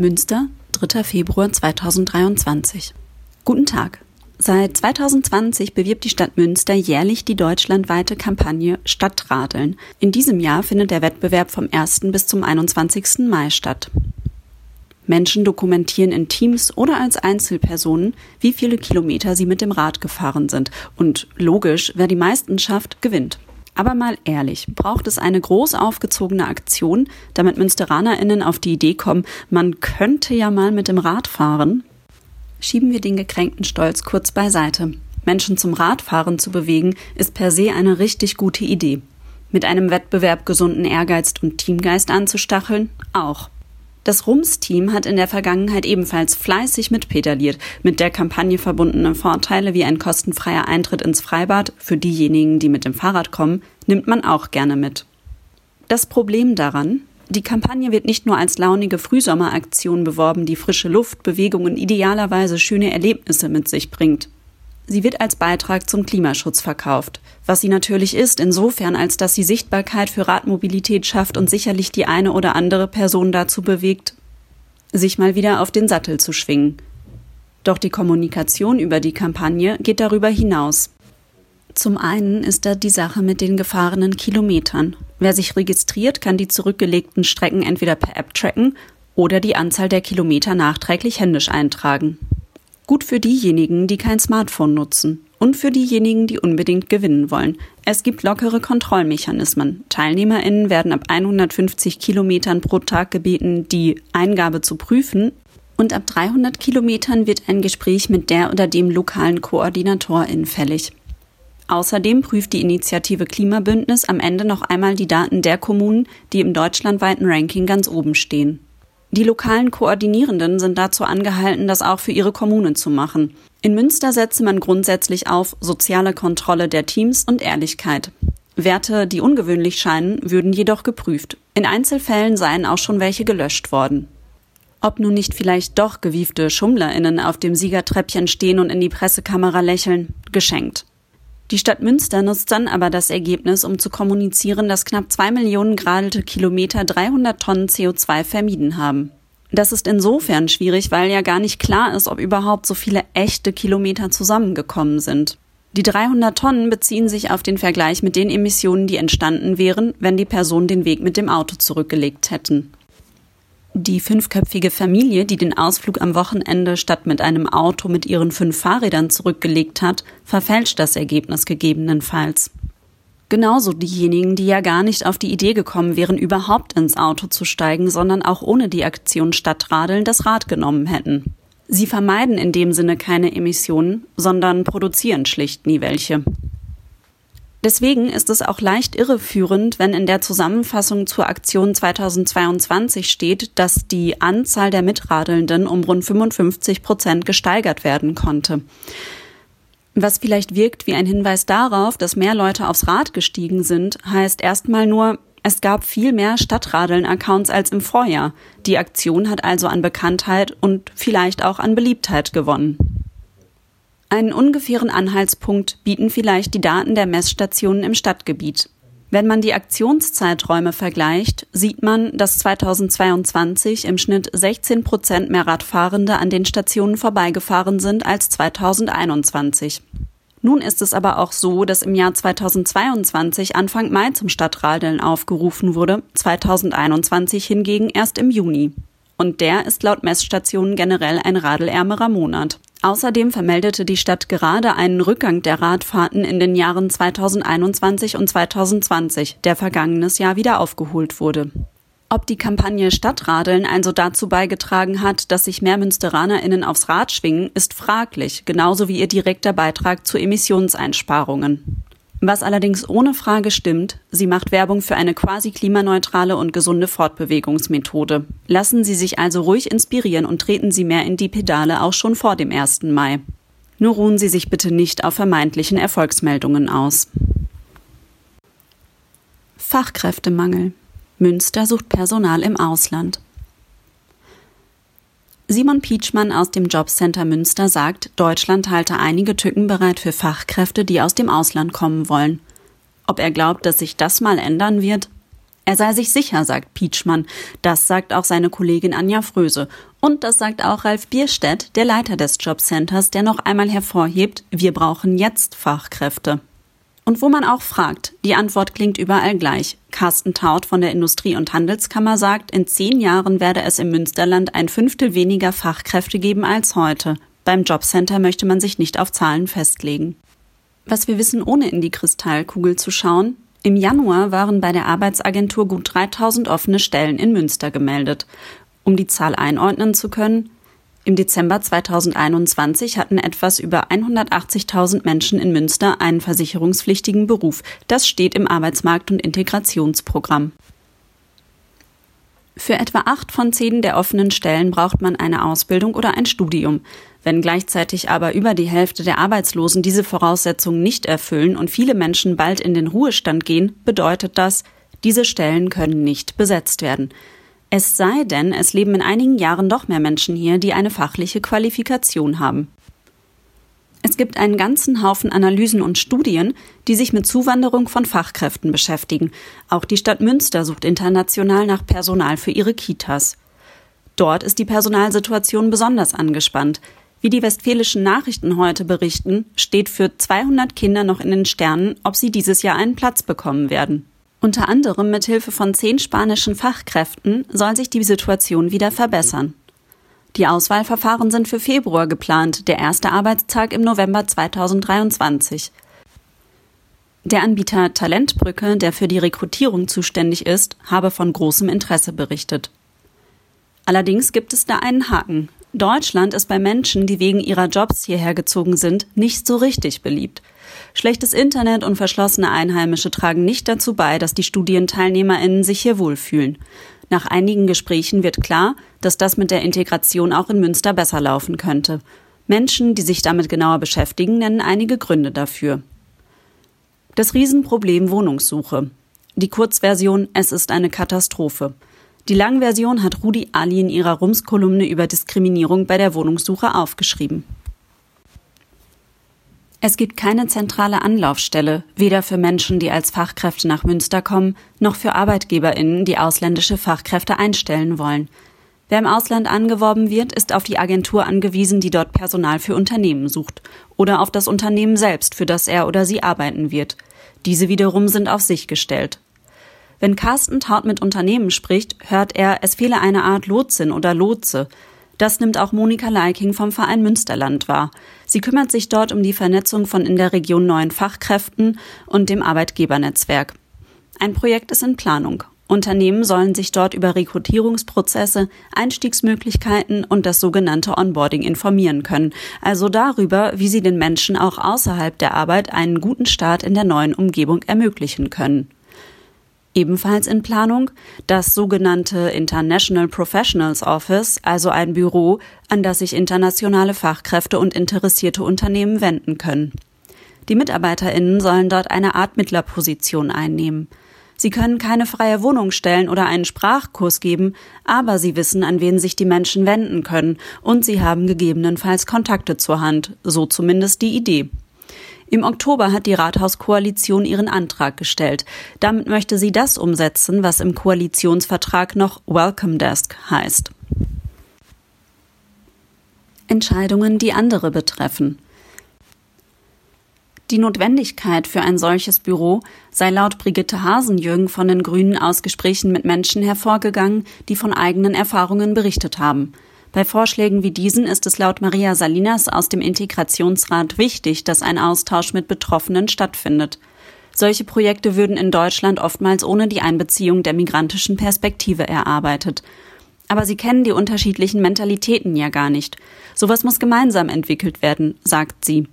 Münster, 3. Februar 2023. Guten Tag. Seit 2020 bewirbt die Stadt Münster jährlich die deutschlandweite Kampagne Stadtradeln. In diesem Jahr findet der Wettbewerb vom 1. bis zum 21. Mai statt. Menschen dokumentieren in Teams oder als Einzelpersonen, wie viele Kilometer sie mit dem Rad gefahren sind. Und logisch, wer die meisten schafft, gewinnt. Aber mal ehrlich, braucht es eine groß aufgezogene Aktion, damit MünsteranerInnen auf die Idee kommen, man könnte ja mal mit dem Rad fahren? Schieben wir den gekränkten Stolz kurz beiseite. Menschen zum Radfahren zu bewegen, ist per se eine richtig gute Idee. Mit einem Wettbewerb gesunden Ehrgeiz und Teamgeist anzustacheln? Auch. Das Rums-Team hat in der Vergangenheit ebenfalls fleißig mitpedaliert, mit der Kampagne verbundene Vorteile wie ein kostenfreier Eintritt ins Freibad für diejenigen, die mit dem Fahrrad kommen, nimmt man auch gerne mit. Das Problem daran, die Kampagne wird nicht nur als launige Frühsommeraktion beworben, die frische Luft, Bewegung und idealerweise schöne Erlebnisse mit sich bringt. Sie wird als Beitrag zum Klimaschutz verkauft, was sie natürlich ist, insofern als dass sie Sichtbarkeit für Radmobilität schafft und sicherlich die eine oder andere Person dazu bewegt, sich mal wieder auf den Sattel zu schwingen. Doch die Kommunikation über die Kampagne geht darüber hinaus. Zum einen ist da die Sache mit den gefahrenen Kilometern. Wer sich registriert, kann die zurückgelegten Strecken entweder per App tracken oder die Anzahl der Kilometer nachträglich händisch eintragen. Gut für diejenigen, die kein Smartphone nutzen und für diejenigen, die unbedingt gewinnen wollen. Es gibt lockere Kontrollmechanismen. TeilnehmerInnen werden ab 150 Kilometern pro Tag gebeten, die Eingabe zu prüfen und ab 300 Kilometern wird ein Gespräch mit der oder dem lokalen KoordinatorIn fällig. Außerdem prüft die Initiative Klimabündnis am Ende noch einmal die Daten der Kommunen, die im deutschlandweiten Ranking ganz oben stehen. Die lokalen Koordinierenden sind dazu angehalten, das auch für ihre Kommunen zu machen. In Münster setze man grundsätzlich auf soziale Kontrolle der Teams und Ehrlichkeit. Werte, die ungewöhnlich scheinen, würden jedoch geprüft. In Einzelfällen seien auch schon welche gelöscht worden. Ob nun nicht vielleicht doch gewiefte SchummlerInnen auf dem Siegertreppchen stehen und in die Pressekamera lächeln, geschenkt. Die Stadt Münster nutzt dann aber das Ergebnis, um zu kommunizieren, dass knapp zwei Millionen geradelte Kilometer 300 Tonnen CO2 vermieden haben. Das ist insofern schwierig, weil ja gar nicht klar ist, ob überhaupt so viele echte Kilometer zusammengekommen sind. Die 300 Tonnen beziehen sich auf den Vergleich mit den Emissionen, die entstanden wären, wenn die Personen den Weg mit dem Auto zurückgelegt hätten. Die fünfköpfige Familie, die den Ausflug am Wochenende statt mit einem Auto mit ihren fünf Fahrrädern zurückgelegt hat, verfälscht das Ergebnis gegebenenfalls. Genauso diejenigen, die ja gar nicht auf die Idee gekommen wären, überhaupt ins Auto zu steigen, sondern auch ohne die Aktion Stadtradeln das Rad genommen hätten. Sie vermeiden in dem Sinne keine Emissionen, sondern produzieren schlicht nie welche. Deswegen ist es auch leicht irreführend, wenn in der Zusammenfassung zur Aktion 2022 steht, dass die Anzahl der Mitradelnden um rund 55 Prozent gesteigert werden konnte. Was vielleicht wirkt wie ein Hinweis darauf, dass mehr Leute aufs Rad gestiegen sind, heißt erstmal nur, es gab viel mehr Stadtradeln-Accounts als im Vorjahr. Die Aktion hat also an Bekanntheit und vielleicht auch an Beliebtheit gewonnen. Einen ungefähren Anhaltspunkt bieten vielleicht die Daten der Messstationen im Stadtgebiet. Wenn man die Aktionszeiträume vergleicht, sieht man, dass 2022 im Schnitt 16 Prozent mehr Radfahrende an den Stationen vorbeigefahren sind als 2021. Nun ist es aber auch so, dass im Jahr 2022 Anfang Mai zum Stadtradeln aufgerufen wurde, 2021 hingegen erst im Juni. Und der ist laut Messstationen generell ein radelärmerer Monat. Außerdem vermeldete die Stadt gerade einen Rückgang der Radfahrten in den Jahren 2021 und 2020, der vergangenes Jahr wieder aufgeholt wurde. Ob die Kampagne Stadtradeln also dazu beigetragen hat, dass sich mehr MünsteranerInnen aufs Rad schwingen, ist fraglich, genauso wie ihr direkter Beitrag zu Emissionseinsparungen. Was allerdings ohne Frage stimmt, sie macht Werbung für eine quasi klimaneutrale und gesunde Fortbewegungsmethode. Lassen Sie sich also ruhig inspirieren und treten Sie mehr in die Pedale auch schon vor dem 1. Mai. Nur ruhen Sie sich bitte nicht auf vermeintlichen Erfolgsmeldungen aus. Fachkräftemangel. Münster sucht Personal im Ausland. Simon Pietschmann aus dem Jobcenter Münster sagt, Deutschland halte einige Tücken bereit für Fachkräfte, die aus dem Ausland kommen wollen. Ob er glaubt, dass sich das mal ändern wird? Er sei sich sicher, sagt Pietschmann. Das sagt auch seine Kollegin Anja Fröse. Und das sagt auch Ralf Bierstedt, der Leiter des Jobcenters, der noch einmal hervorhebt, wir brauchen jetzt Fachkräfte. Und wo man auch fragt, die Antwort klingt überall gleich. Carsten Taut von der Industrie- und Handelskammer sagt, in zehn Jahren werde es im Münsterland ein Fünftel weniger Fachkräfte geben als heute. Beim Jobcenter möchte man sich nicht auf Zahlen festlegen. Was wir wissen, ohne in die Kristallkugel zu schauen, im Januar waren bei der Arbeitsagentur gut 3000 offene Stellen in Münster gemeldet. Um die Zahl einordnen zu können, im Dezember 2021 hatten etwas über 180.000 Menschen in Münster einen versicherungspflichtigen Beruf. Das steht im Arbeitsmarkt- und Integrationsprogramm. Für etwa acht von zehn der offenen Stellen braucht man eine Ausbildung oder ein Studium. Wenn gleichzeitig aber über die Hälfte der Arbeitslosen diese Voraussetzungen nicht erfüllen und viele Menschen bald in den Ruhestand gehen, bedeutet das, diese Stellen können nicht besetzt werden. Es sei denn, es leben in einigen Jahren doch mehr Menschen hier, die eine fachliche Qualifikation haben. Es gibt einen ganzen Haufen Analysen und Studien, die sich mit Zuwanderung von Fachkräften beschäftigen. Auch die Stadt Münster sucht international nach Personal für ihre Kitas. Dort ist die Personalsituation besonders angespannt. Wie die westfälischen Nachrichten heute berichten, steht für 200 Kinder noch in den Sternen, ob sie dieses Jahr einen Platz bekommen werden. Unter anderem mit Hilfe von zehn spanischen Fachkräften soll sich die Situation wieder verbessern. Die Auswahlverfahren sind für Februar geplant, der erste Arbeitstag im November 2023. Der Anbieter Talentbrücke, der für die Rekrutierung zuständig ist, habe von großem Interesse berichtet. Allerdings gibt es da einen Haken. Deutschland ist bei Menschen, die wegen ihrer Jobs hierher gezogen sind, nicht so richtig beliebt. Schlechtes Internet und verschlossene Einheimische tragen nicht dazu bei, dass die Studienteilnehmerinnen sich hier wohlfühlen. Nach einigen Gesprächen wird klar, dass das mit der Integration auch in Münster besser laufen könnte. Menschen, die sich damit genauer beschäftigen, nennen einige Gründe dafür. Das Riesenproblem Wohnungssuche. Die Kurzversion Es ist eine Katastrophe. Die Langversion hat Rudi Ali in ihrer Rums-Kolumne über Diskriminierung bei der Wohnungssuche aufgeschrieben. Es gibt keine zentrale Anlaufstelle, weder für Menschen, die als Fachkräfte nach Münster kommen, noch für Arbeitgeberinnen, die ausländische Fachkräfte einstellen wollen. Wer im Ausland angeworben wird, ist auf die Agentur angewiesen, die dort Personal für Unternehmen sucht, oder auf das Unternehmen selbst, für das er oder sie arbeiten wird. Diese wiederum sind auf sich gestellt. Wenn Carsten Taut mit Unternehmen spricht, hört er, es fehle eine Art Lotsin oder Lotse. Das nimmt auch Monika Leiking vom Verein Münsterland wahr. Sie kümmert sich dort um die Vernetzung von in der Region neuen Fachkräften und dem Arbeitgebernetzwerk. Ein Projekt ist in Planung. Unternehmen sollen sich dort über Rekrutierungsprozesse, Einstiegsmöglichkeiten und das sogenannte Onboarding informieren können, also darüber, wie sie den Menschen auch außerhalb der Arbeit einen guten Start in der neuen Umgebung ermöglichen können. Ebenfalls in Planung das sogenannte International Professionals Office, also ein Büro, an das sich internationale Fachkräfte und interessierte Unternehmen wenden können. Die Mitarbeiterinnen sollen dort eine Art Mittlerposition einnehmen. Sie können keine freie Wohnung stellen oder einen Sprachkurs geben, aber sie wissen, an wen sich die Menschen wenden können, und sie haben gegebenenfalls Kontakte zur Hand, so zumindest die Idee. Im Oktober hat die Rathauskoalition ihren Antrag gestellt. Damit möchte sie das umsetzen, was im Koalitionsvertrag noch Welcome Desk heißt. Entscheidungen, die andere betreffen. Die Notwendigkeit für ein solches Büro sei laut Brigitte Hasenjürgen von den Grünen aus Gesprächen mit Menschen hervorgegangen, die von eigenen Erfahrungen berichtet haben. Bei Vorschlägen wie diesen ist es laut Maria Salinas aus dem Integrationsrat wichtig, dass ein Austausch mit Betroffenen stattfindet. Solche Projekte würden in Deutschland oftmals ohne die Einbeziehung der migrantischen Perspektive erarbeitet. Aber sie kennen die unterschiedlichen Mentalitäten ja gar nicht. Sowas muss gemeinsam entwickelt werden, sagt sie.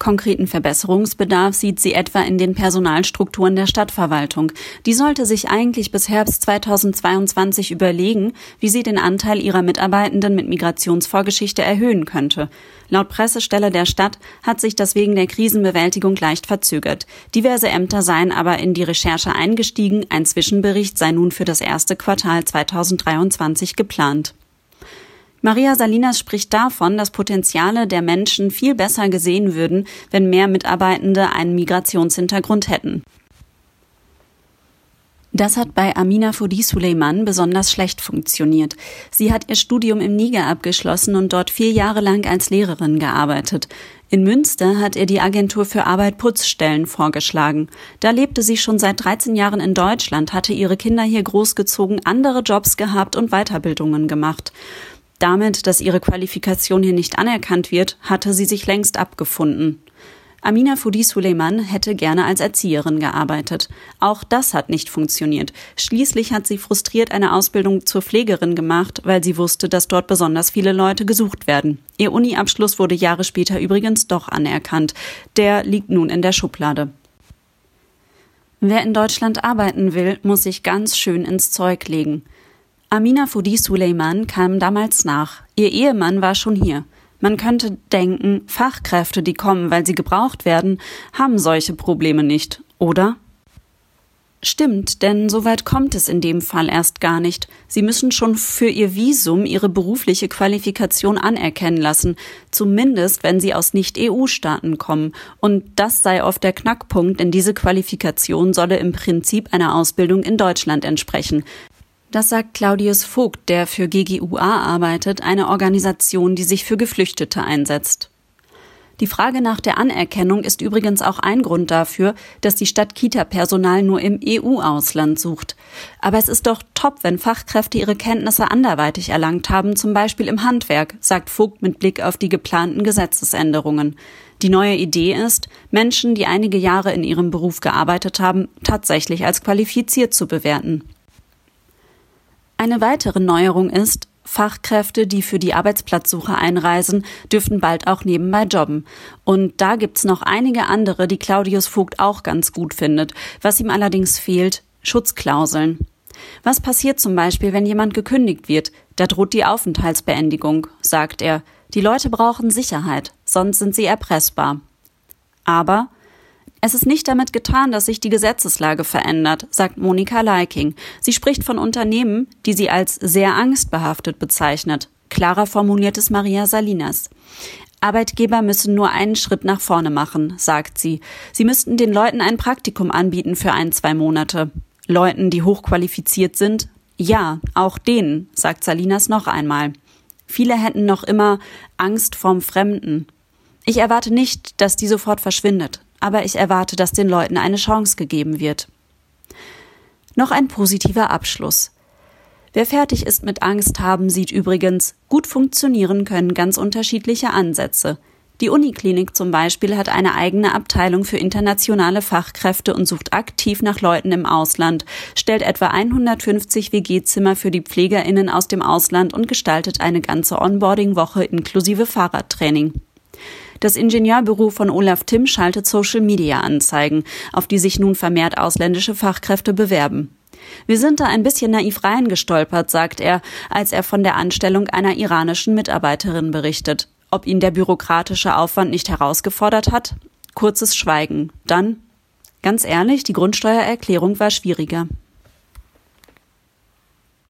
Konkreten Verbesserungsbedarf sieht sie etwa in den Personalstrukturen der Stadtverwaltung. Die sollte sich eigentlich bis Herbst 2022 überlegen, wie sie den Anteil ihrer Mitarbeitenden mit Migrationsvorgeschichte erhöhen könnte. Laut Pressestelle der Stadt hat sich das wegen der Krisenbewältigung leicht verzögert. Diverse Ämter seien aber in die Recherche eingestiegen. Ein Zwischenbericht sei nun für das erste Quartal 2023 geplant. Maria Salinas spricht davon, dass Potenziale der Menschen viel besser gesehen würden, wenn mehr Mitarbeitende einen Migrationshintergrund hätten. Das hat bei Amina Fodi Suleiman besonders schlecht funktioniert. Sie hat ihr Studium im Niger abgeschlossen und dort vier Jahre lang als Lehrerin gearbeitet. In Münster hat ihr die Agentur für Arbeit Putzstellen vorgeschlagen. Da lebte sie schon seit 13 Jahren in Deutschland, hatte ihre Kinder hier großgezogen, andere Jobs gehabt und Weiterbildungen gemacht. Damit, dass ihre Qualifikation hier nicht anerkannt wird, hatte sie sich längst abgefunden. Amina Fudi Suleiman hätte gerne als Erzieherin gearbeitet. Auch das hat nicht funktioniert. Schließlich hat sie frustriert eine Ausbildung zur Pflegerin gemacht, weil sie wusste, dass dort besonders viele Leute gesucht werden. Ihr Uni-Abschluss wurde Jahre später übrigens doch anerkannt. Der liegt nun in der Schublade. Wer in Deutschland arbeiten will, muss sich ganz schön ins Zeug legen. Amina Fudi Suleiman kam damals nach. Ihr Ehemann war schon hier. Man könnte denken, Fachkräfte, die kommen, weil sie gebraucht werden, haben solche Probleme nicht, oder? Stimmt, denn so weit kommt es in dem Fall erst gar nicht. Sie müssen schon für ihr Visum ihre berufliche Qualifikation anerkennen lassen, zumindest wenn sie aus Nicht-EU-Staaten kommen. Und das sei oft der Knackpunkt, denn diese Qualifikation solle im Prinzip einer Ausbildung in Deutschland entsprechen. Das sagt Claudius Vogt, der für GGUA arbeitet, eine Organisation, die sich für Geflüchtete einsetzt. Die Frage nach der Anerkennung ist übrigens auch ein Grund dafür, dass die Stadt Kita-Personal nur im EU-Ausland sucht. Aber es ist doch top, wenn Fachkräfte ihre Kenntnisse anderweitig erlangt haben, zum Beispiel im Handwerk, sagt Vogt mit Blick auf die geplanten Gesetzesänderungen. Die neue Idee ist, Menschen, die einige Jahre in ihrem Beruf gearbeitet haben, tatsächlich als qualifiziert zu bewerten. Eine weitere Neuerung ist, Fachkräfte, die für die Arbeitsplatzsuche einreisen, dürften bald auch nebenbei jobben. Und da gibt's noch einige andere, die Claudius Vogt auch ganz gut findet. Was ihm allerdings fehlt, Schutzklauseln. Was passiert zum Beispiel, wenn jemand gekündigt wird? Da droht die Aufenthaltsbeendigung, sagt er. Die Leute brauchen Sicherheit, sonst sind sie erpressbar. Aber es ist nicht damit getan, dass sich die Gesetzeslage verändert, sagt Monika Leiking. Sie spricht von Unternehmen, die sie als sehr angstbehaftet bezeichnet. Klarer formuliert es Maria Salinas. Arbeitgeber müssen nur einen Schritt nach vorne machen, sagt sie. Sie müssten den Leuten ein Praktikum anbieten für ein, zwei Monate. Leuten, die hochqualifiziert sind? Ja, auch denen, sagt Salinas noch einmal. Viele hätten noch immer Angst vorm Fremden. Ich erwarte nicht, dass die sofort verschwindet aber ich erwarte, dass den Leuten eine Chance gegeben wird. Noch ein positiver Abschluss. Wer fertig ist mit Angst haben, sieht übrigens, gut funktionieren können ganz unterschiedliche Ansätze. Die Uniklinik zum Beispiel hat eine eigene Abteilung für internationale Fachkräfte und sucht aktiv nach Leuten im Ausland, stellt etwa 150 WG-Zimmer für die PflegerInnen aus dem Ausland und gestaltet eine ganze Onboarding-Woche inklusive Fahrradtraining. Das Ingenieurbüro von Olaf Timm schaltet Social-Media-Anzeigen, auf die sich nun vermehrt ausländische Fachkräfte bewerben. Wir sind da ein bisschen naiv reingestolpert, sagt er, als er von der Anstellung einer iranischen Mitarbeiterin berichtet. Ob ihn der bürokratische Aufwand nicht herausgefordert hat? Kurzes Schweigen. Dann, ganz ehrlich, die Grundsteuererklärung war schwieriger.